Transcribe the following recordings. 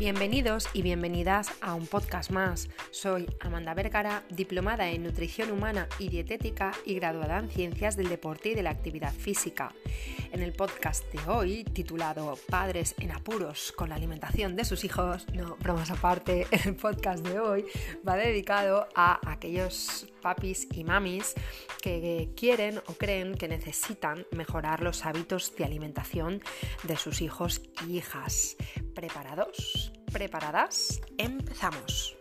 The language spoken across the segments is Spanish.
Bienvenidos y bienvenidas a un podcast más. Soy Amanda Vergara, diplomada en nutrición humana y dietética y graduada en ciencias del deporte y de la actividad física. En el podcast de hoy, titulado Padres en apuros con la alimentación de sus hijos, no, bromas aparte, el podcast de hoy va dedicado a aquellos papis y mamis que quieren o creen que necesitan mejorar los hábitos de alimentación de sus hijos y hijas. ¿Preparados? ¿Preparadas? Empezamos.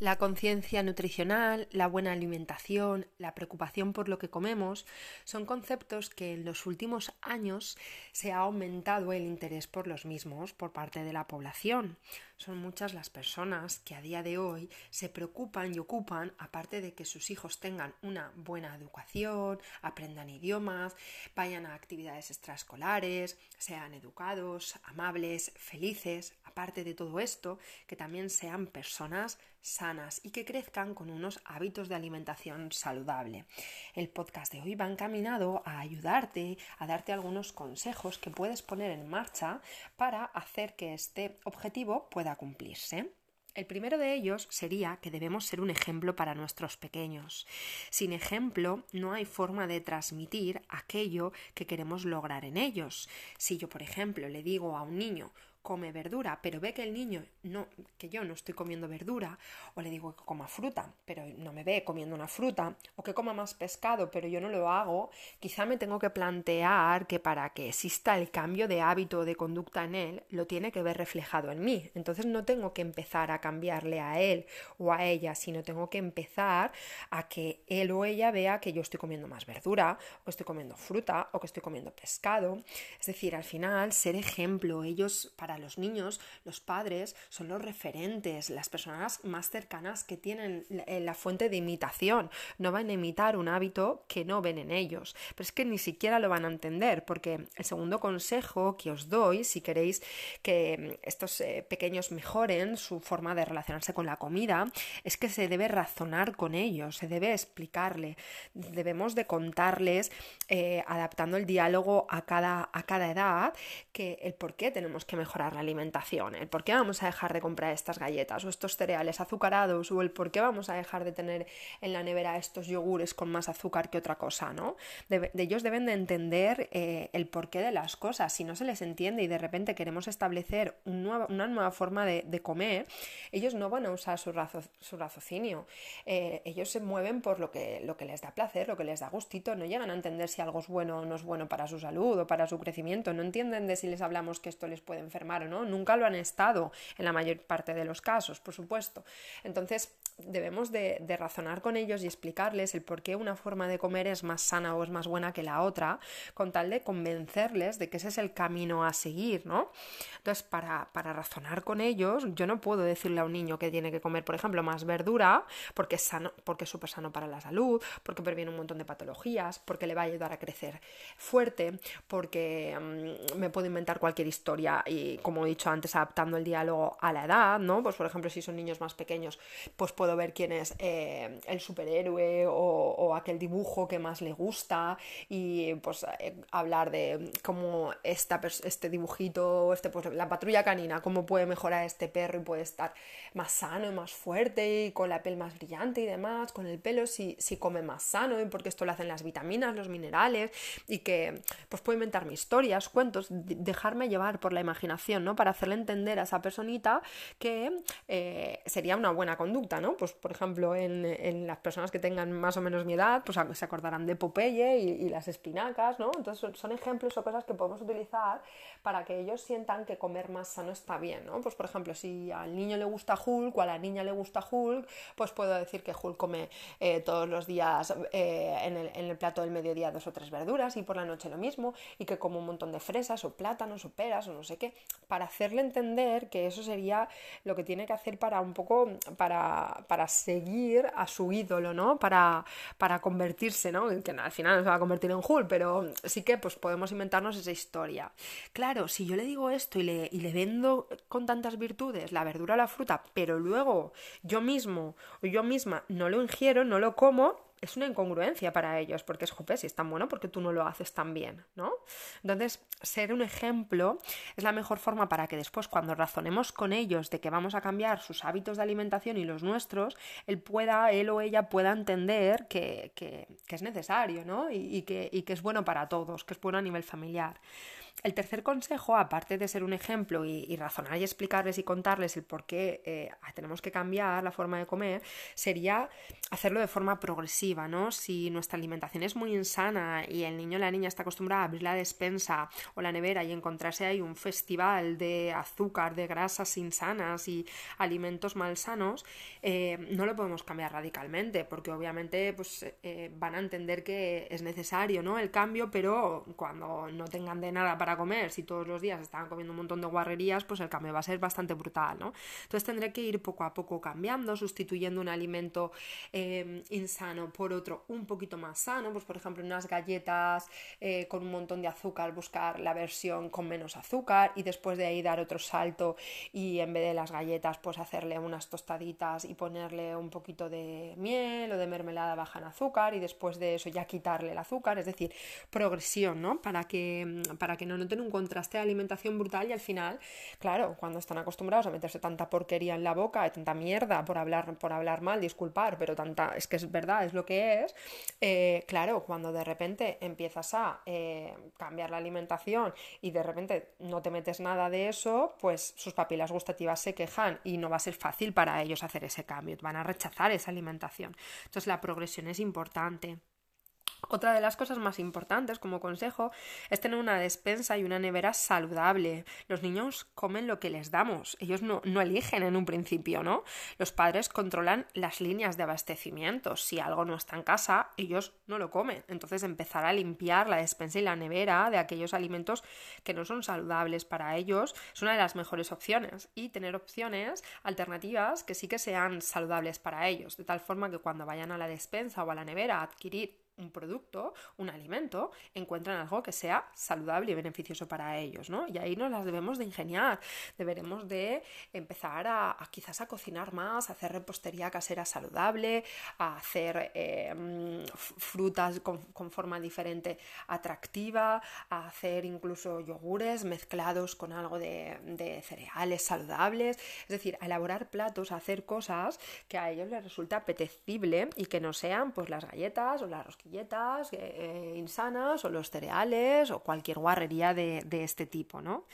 La conciencia nutricional, la buena alimentación, la preocupación por lo que comemos son conceptos que en los últimos años se ha aumentado el interés por los mismos por parte de la población. Son muchas las personas que a día de hoy se preocupan y ocupan, aparte de que sus hijos tengan una buena educación, aprendan idiomas, vayan a actividades extraescolares, sean educados, amables, felices, aparte de todo esto, que también sean personas sanas y que crezcan con unos hábitos de alimentación saludable. El podcast de hoy va encaminado a ayudarte, a darte algunos consejos que puedes poner en marcha para hacer que este objetivo pueda cumplirse. El primero de ellos sería que debemos ser un ejemplo para nuestros pequeños. Sin ejemplo, no hay forma de transmitir aquello que queremos lograr en ellos. Si yo, por ejemplo, le digo a un niño, come verdura, pero ve que el niño no, que yo no estoy comiendo verdura, o le digo que coma fruta, pero no me ve comiendo una fruta, o que coma más pescado, pero yo no lo hago, quizá me tengo que plantear que para que exista el cambio de hábito o de conducta en él, lo tiene que ver reflejado en mí. Entonces no tengo que empezar a cambiarle a él o a ella, sino tengo que empezar a que él o ella vea que yo estoy comiendo más verdura, o estoy comiendo fruta, o que estoy comiendo pescado. Es decir, al final, ser ejemplo, ellos para los niños, los padres son los referentes, las personas más cercanas que tienen la fuente de imitación. No van a imitar un hábito que no ven en ellos. Pero es que ni siquiera lo van a entender, porque el segundo consejo que os doy, si queréis que estos eh, pequeños mejoren su forma de relacionarse con la comida, es que se debe razonar con ellos, se debe explicarle, debemos de contarles, eh, adaptando el diálogo a cada, a cada edad, que el por qué tenemos que mejorar la alimentación, el por qué vamos a dejar de comprar estas galletas o estos cereales azucarados o el por qué vamos a dejar de tener en la nevera estos yogures con más azúcar que otra cosa, ¿no? De, ellos deben de entender eh, el porqué de las cosas. Si no se les entiende y de repente queremos establecer una nueva forma de, comer, ellos no van a usar su, su raciocinio. Eh, ellos se mueven por lo que, lo que les da placer, lo que les da gustito, no llegan a entender si algo es bueno o no es bueno para su salud o para su crecimiento, no entienden de si les hablamos que esto les puede enfermar nunca lo han estado en la mayor parte de los casos, por supuesto. Entonces, debemos de, razonar con ellos y explicarles el por qué una forma de comer es más sana o es más buena que la otra, con tal de convencerles de que ese es el camino a seguir, ¿no? Entonces, para, para razonar con ellos, yo no puedo decirle a un niño que tiene que comer, por ejemplo, más verdura, porque es sano, porque es súper sano para la salud, porque previene un montón de patologías, porque le va a ayudar a crecer fuerte, porque mm, me puedo inventar cualquier historia y, como he dicho antes, adaptando el diálogo a la edad, ¿no? Pues, por ejemplo, si son niños más pequeños, pues puedo ver quién es eh, el superhéroe o, aquel dibujo que más le gusta y pues eh, hablar de cómo esta, este dibujito, este, pues, la patrulla canina, cómo puede mejorar este perro y puede estar más sano y más fuerte y con la piel más brillante y demás, con el pelo si, si come más sano y porque esto lo hacen las vitaminas, los minerales y que pues puedo inventar mis historias, cuentos, dejarme llevar por la imaginación, ¿no? Para hacerle entender a esa personita que eh, sería una buena conducta, ¿no? Pues, por ejemplo, en, las personas que tengan más o menos mi edad, pues se acordarán de Popeye y, las espinacas, ¿no? Entonces son, ejemplos o cosas que podemos utilizar para que ellos sientan que comer más sano está bien, ¿no? Pues, por ejemplo, si al niño le gusta Hulk o a la niña le gusta Hulk, pues puedo decir que Hulk come eh, todos los días eh, en, el, en, el, plato del mediodía dos o tres verduras y por la noche lo mismo, y que come un montón de fresas o plátanos o peras o no sé qué, para hacerle entender que eso sería lo que tiene que hacer para un poco, para, para seguir a su ídolo, ¿no? Para, para convertirse, ¿no? Que al final se va a convertir en Hulk, pero sí que pues podemos inventarnos esa historia. Claro, si yo le digo esto y le, y le vendo con tantas virtudes la verdura o la fruta, pero luego yo mismo o yo misma no lo ingiero, no lo como, es una incongruencia para ellos, porque es, jope, si es tan bueno, porque tú no lo haces tan bien, ¿no? Entonces, ser un ejemplo es la mejor forma para que después, cuando razonemos con ellos de que vamos a cambiar sus hábitos de alimentación y los nuestros, él pueda, él o ella pueda entender que, es necesario, ¿no? Y, que, y que es bueno para todos, que es bueno a nivel familiar. El tercer consejo, aparte de ser un ejemplo y, razonar y explicarles y contarles el por qué eh, tenemos que cambiar la forma de comer, sería hacerlo de forma progresiva, ¿no? Si nuestra alimentación es muy insana y el niño o la niña está acostumbrada a abrir la despensa o la nevera y encontrarse ahí un festival de azúcar, de grasas insanas y alimentos malsanos, eh, no lo podemos cambiar radicalmente, porque obviamente pues, eh, van a entender que es necesario, ¿no? El cambio, pero cuando no tengan de nada para comer, si todos los días estaban comiendo un montón de guarrerías, pues el cambio va a ser bastante brutal, ¿no? Entonces tendré que ir poco a poco cambiando, sustituyendo un alimento eh, insano por otro un poquito más sano, pues por ejemplo unas galletas eh, con un montón de azúcar, buscar la versión con menos azúcar y después de ahí dar otro salto y en vez de las galletas pues hacerle unas tostaditas y ponerle un poquito de miel o de mermelada baja en azúcar y después de eso ya quitarle el azúcar, es decir, progresión, ¿no? Para que, para que no noten un contraste de alimentación brutal y al final, claro, cuando están acostumbrados a meterse tanta porquería en la boca, tanta mierda por hablar, por hablar mal, disculpar, pero tanta, es que es verdad, es lo que es, eh, claro, cuando de repente empiezas a eh, cambiar la alimentación y de repente no te metes nada de eso, pues sus papilas gustativas se quejan y no va a ser fácil para ellos hacer ese cambio, van a rechazar esa alimentación. Entonces la progresión es importante. Otra de las cosas más importantes como consejo es tener una despensa y una nevera saludable. Los niños comen lo que les damos, ellos no, no, eligen en un principio, ¿no? Los padres controlan las líneas de abastecimiento. Si algo no está en casa, ellos no lo comen. Entonces empezar a limpiar la despensa y la nevera de aquellos alimentos que no son saludables para ellos es una de las mejores opciones. Y tener opciones alternativas que sí que sean saludables para ellos, de tal forma que cuando vayan a la despensa o a la nevera a adquirir un producto, un alimento, encuentran algo que sea saludable y beneficioso para ellos, ¿no? Y ahí nos las debemos de ingeniar, deberemos de empezar a, quizás a cocinar más, a hacer repostería casera saludable, a hacer em, frutas con, forma diferente atractiva, a hacer incluso yogures mezclados con algo de, de cereales saludables, es decir, a elaborar platos, a hacer cosas que a ellos les resulta apetecible y que no sean pues las galletas o las rosquillas eh, eh, insanas o los cereales o cualquier guarrería de, este tipo, ¿no?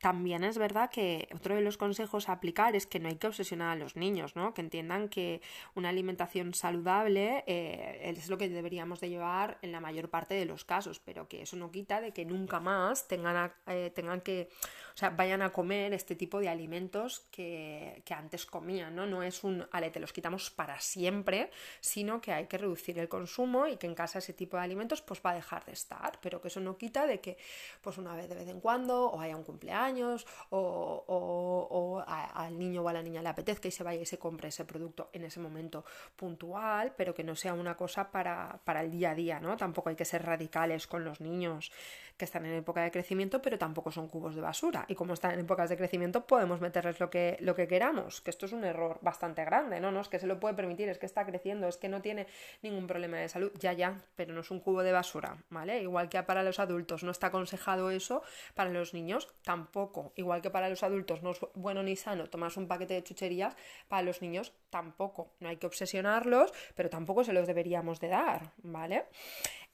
También es verdad que otro de los consejos a aplicar es que no hay que obsesionar a los niños, ¿no? Que entiendan que una alimentación saludable eh, es lo que deberíamos de llevar en la mayor parte de los casos, pero que eso no quita de que nunca más tengan, tengan que, o sea, vayan a comer este tipo de alimentos que, que antes comían, ¿no? No es un, ale, te los quitamos para siempre, sino que hay que reducir el consumo y que en ese tipo de alimentos, pues va a dejar de estar, pero que eso no quita de que pues una vez de vez en cuando o haya un cumpleaños o, al niño o a la niña le apetezca y se vaya y se compre ese producto en ese momento puntual, pero que no sea una cosa para, para el día a día, ¿no? Tampoco hay que ser radicales con los niños que están en época de crecimiento, pero tampoco son cubos de basura. Y como están en épocas de crecimiento, podemos meterles lo que, lo que queramos, que esto es un error bastante grande, ¿no? No es que se lo puede permitir, es que está creciendo, es que no tiene ningún problema de salud, ya, ya, pero no es un cubo de basura, ¿vale? Igual que para los adultos no está aconsejado eso, para los niños tampoco. Igual que para los adultos no es bueno ni sano tomarse un paquete de chucherías, para los niños tampoco. No hay que obsesionarlos, pero tampoco se los deberíamos de dar, ¿vale?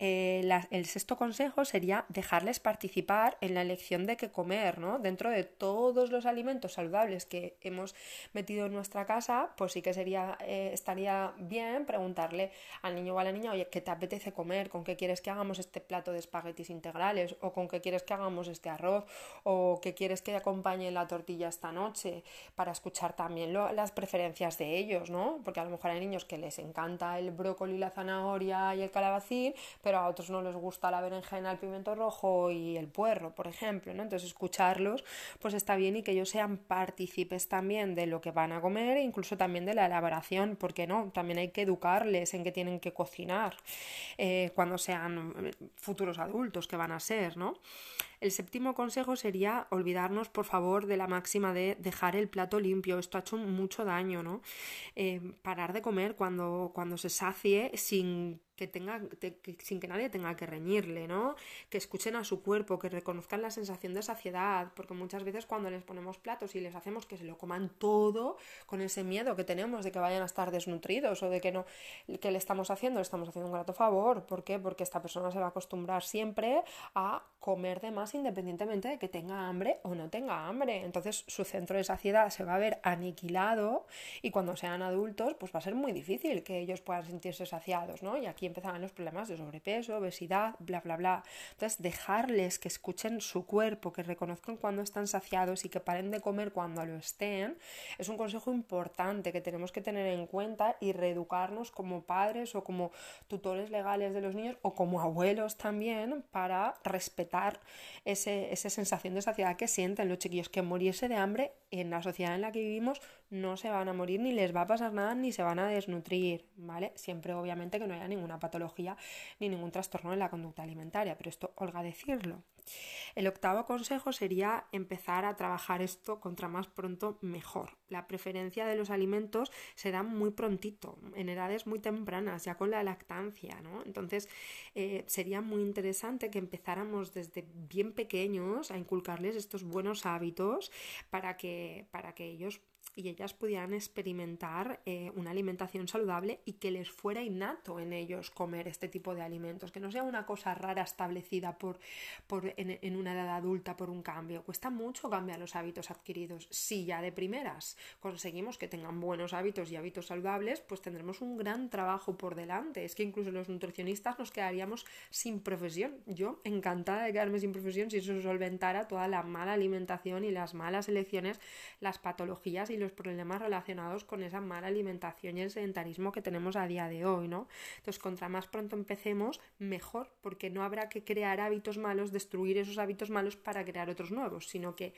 Eh, el sexto consejo sería dejarles participar en la elección de qué comer, ¿no? Dentro de todos los alimentos saludables que hemos metido en nuestra casa, pues sí que sería, eh, estaría bien preguntarle al niño o a la niña, oye, ¿qué te apetece comer? ¿Con qué quieres que hagamos este plato de espaguetis integrales? ¿O con qué quieres que hagamos este arroz? ¿O qué quieres que acompañe la tortilla esta noche? Para escuchar también las preferencias de ellos, ¿no? Porque a lo mejor hay niños que les encanta el brócoli, la zanahoria y el calabacín, a otros no les gusta la berenjena, el pimiento rojo y el puerro, por ejemplo, ¿no? Entonces escucharlos pues está bien y que ellos sean partícipes también de lo que van a comer e incluso también de la elaboración, porque no, también hay que educarles en que tienen que cocinar eh, cuando sean eh, futuros adultos que van a ser, ¿no? El séptimo consejo sería olvidarnos, por favor, de la máxima de dejar el plato limpio. Esto ha hecho mucho daño, ¿no? Eh, parar de comer cuando, cuando se sacie sin que tenga, sin que nadie tenga que reñirle, ¿no? Que escuchen a su cuerpo, que reconozcan la sensación de saciedad, porque muchas veces cuando les ponemos platos y les hacemos que se lo coman todo, con ese miedo que tenemos de que vayan a estar desnutridos o de que no, que le estamos haciendo, le estamos haciendo un grato favor. ¿Por qué? Porque esta persona se va a acostumbrar siempre a comer de más independientemente de que tenga hambre o no tenga hambre. Entonces su centro de saciedad se va a ver aniquilado y cuando sean adultos, pues va a ser muy difícil que ellos puedan sentirse saciados, ¿no? Y aquí empezaban los problemas de sobrepeso, obesidad, bla, bla, bla. Entonces, dejarles que escuchen su cuerpo, que reconozcan cuando están saciados y que paren de comer cuando lo estén, es un consejo importante que tenemos que tener en cuenta y reeducarnos como padres o como tutores legales de los niños o como abuelos también para respetar ese, esa sensación de saciedad que sienten los chiquillos, que morirse de hambre en la sociedad en la que vivimos no se van a morir ni les va a pasar nada ni se van a desnutrir, ¿vale? Siempre obviamente que no haya ninguna patología ni ningún trastorno en la conducta alimentaria, pero esto olga decirlo. El octavo consejo sería empezar a trabajar esto contra más pronto mejor. La preferencia de los alimentos se da muy prontito, en edades muy tempranas, ya con la lactancia, ¿no? Entonces eh, sería muy interesante que empezáramos desde bien pequeños a inculcarles estos buenos hábitos para que, para que ellos y ellas pudieran experimentar eh, una alimentación saludable y que les fuera innato en ellos comer este tipo de alimentos, que no sea una cosa rara establecida por, por en, una edad adulta por un cambio. Cuesta mucho cambiar los hábitos adquiridos. Si ya de primeras conseguimos que tengan buenos hábitos y hábitos saludables, pues tendremos un gran trabajo por delante. Es que incluso los nutricionistas nos quedaríamos sin profesión. Yo encantada de quedarme sin profesión si eso solventara toda la mala alimentación y las malas elecciones, las patologías y los problemas relacionados con esa mala alimentación y el sedentarismo que tenemos a día de hoy, ¿no? Entonces, contra más pronto empecemos, mejor, porque no habrá que crear hábitos malos, destruir esos hábitos malos para crear otros nuevos, sino que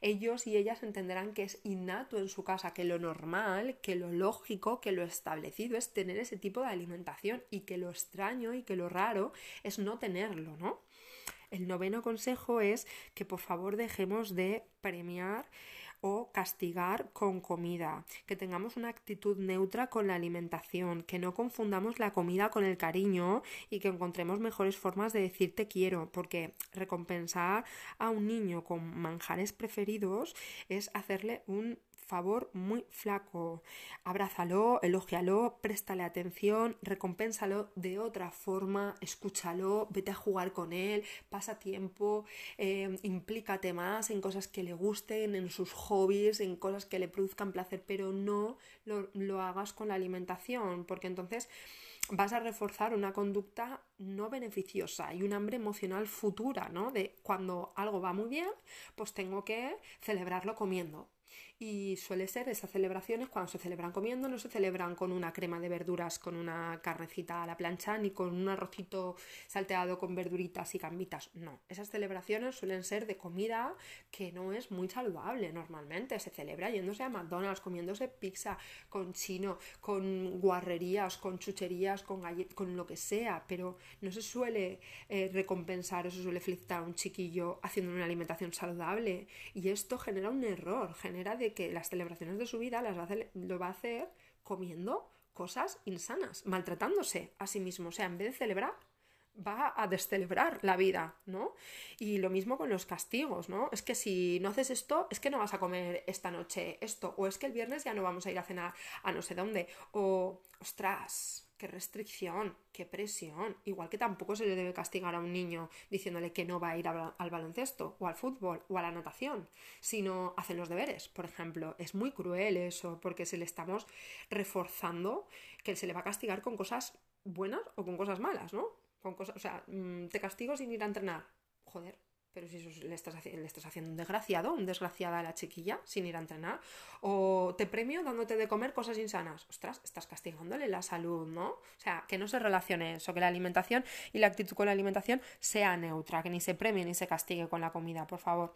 ellos y ellas entenderán que es innato en su casa, que lo normal, que lo lógico, que lo establecido es tener ese tipo de alimentación y que lo extraño y que lo raro es no tenerlo, ¿no? El noveno consejo es que por favor dejemos de premiar o castigar con comida, que tengamos una actitud neutra con la alimentación, que no confundamos la comida con el cariño y que encontremos mejores formas de decir te quiero, porque recompensar a un niño con manjares preferidos es hacerle un favor muy flaco. Abrázalo, elógialo, préstale atención, recompénsalo de otra forma, escúchalo, vete a jugar con él, pasa tiempo, eh, implícate más en cosas que le gusten, en sus hobbies, en cosas que le produzcan placer, pero no lo, lo hagas con la alimentación, porque entonces vas a reforzar una conducta no beneficiosa y un hambre emocional futura, ¿no? De cuando algo va muy bien, pues tengo que celebrarlo comiendo y suele ser esas celebraciones cuando se celebran comiendo, no se celebran con una crema de verduras, con una carnecita a la plancha, ni con un arrocito salteado con verduritas y gambitas. No, esas celebraciones suelen ser de comida que no es muy saludable normalmente. Se celebra yéndose a McDonald's, comiéndose pizza con chino, con guarrerías, con chucherías, con con lo que sea, pero no se suele eh, recompensar o se suele felicitar a un chiquillo haciendo una alimentación saludable. Y esto genera un error, genera de que las celebraciones de su vida las va a lo va a hacer comiendo cosas insanas, maltratándose a sí mismo. O sea, en vez de celebrar, va a descelebrar la vida, ¿no? Y lo mismo con los castigos, ¿no? Es que si no haces esto, es que no vas a comer esta noche esto, o es que el viernes ya no vamos a ir a cenar a no sé dónde, o, ostras, qué restricción, qué presión. Igual que tampoco se le debe castigar a un niño diciéndole que no va a ir al baloncesto o al fútbol o a la natación, sino hacen los deberes, por ejemplo. Es muy cruel eso porque se le estamos reforzando que se le va a castigar con cosas buenas o con cosas malas, ¿no? Con cosas, o sea, mm, te castigo sin ir a entrenar. Joder, pero si le estás, le estás haciendo un desgraciado, un desgraciada a la chiquilla sin ir a entrenar, o te premio dándote de comer cosas insanas, ostras, estás castigándole la salud, ¿no? O sea, que no se relacione eso, que la alimentación y la actitud con la alimentación sea neutra, que ni se premie ni se castigue con la comida, por favor.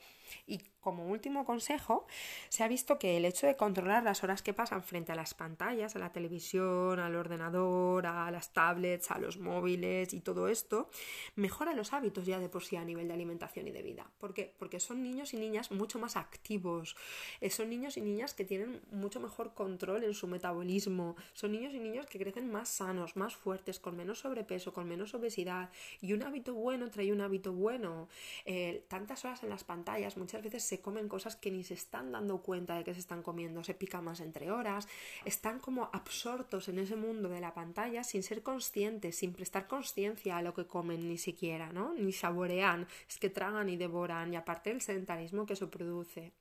Y como último consejo, se ha visto que el hecho de controlar las horas que pasan frente a las pantallas, a la televisión, al ordenador, a las tablets, a los móviles y todo esto, mejora los hábitos ya de por sí a nivel de alimentación alimentación y de vida. ¿Por qué? Porque son niños y niñas mucho más activos, eh, son niños y niñas que tienen mucho mejor control en su metabolismo, son niños y niñas que crecen más sanos, más fuertes, con menos sobrepeso, con menos obesidad. Y un hábito bueno trae un hábito bueno. Eh, tantas horas en las pantallas, muchas veces se comen cosas que ni se están dando cuenta de que se están comiendo, se pica más entre horas, están como absortos en ese mundo de la pantalla sin ser conscientes, sin prestar conciencia a lo que comen ni siquiera, ¿no? Ni saborean, es que tragan y devoran y aparte el sedentarismo que eso produce.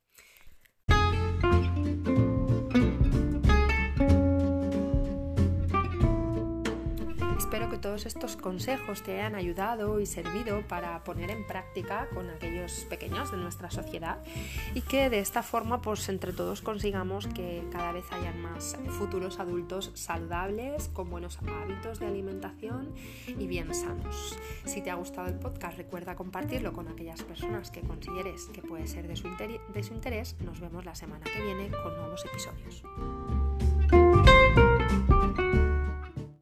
Espero que todos estos consejos te hayan ayudado y servido para poner en práctica con aquellos pequeños de nuestra sociedad y que de esta forma pues entre todos consigamos que cada vez hayan más futuros adultos saludables, con buenos hábitos de alimentación y bien sanos. Si te ha gustado el podcast recuerda compartirlo con aquellas personas que consideres que puede ser de su, de su interés. Nos vemos la semana que viene con nuevos episodios.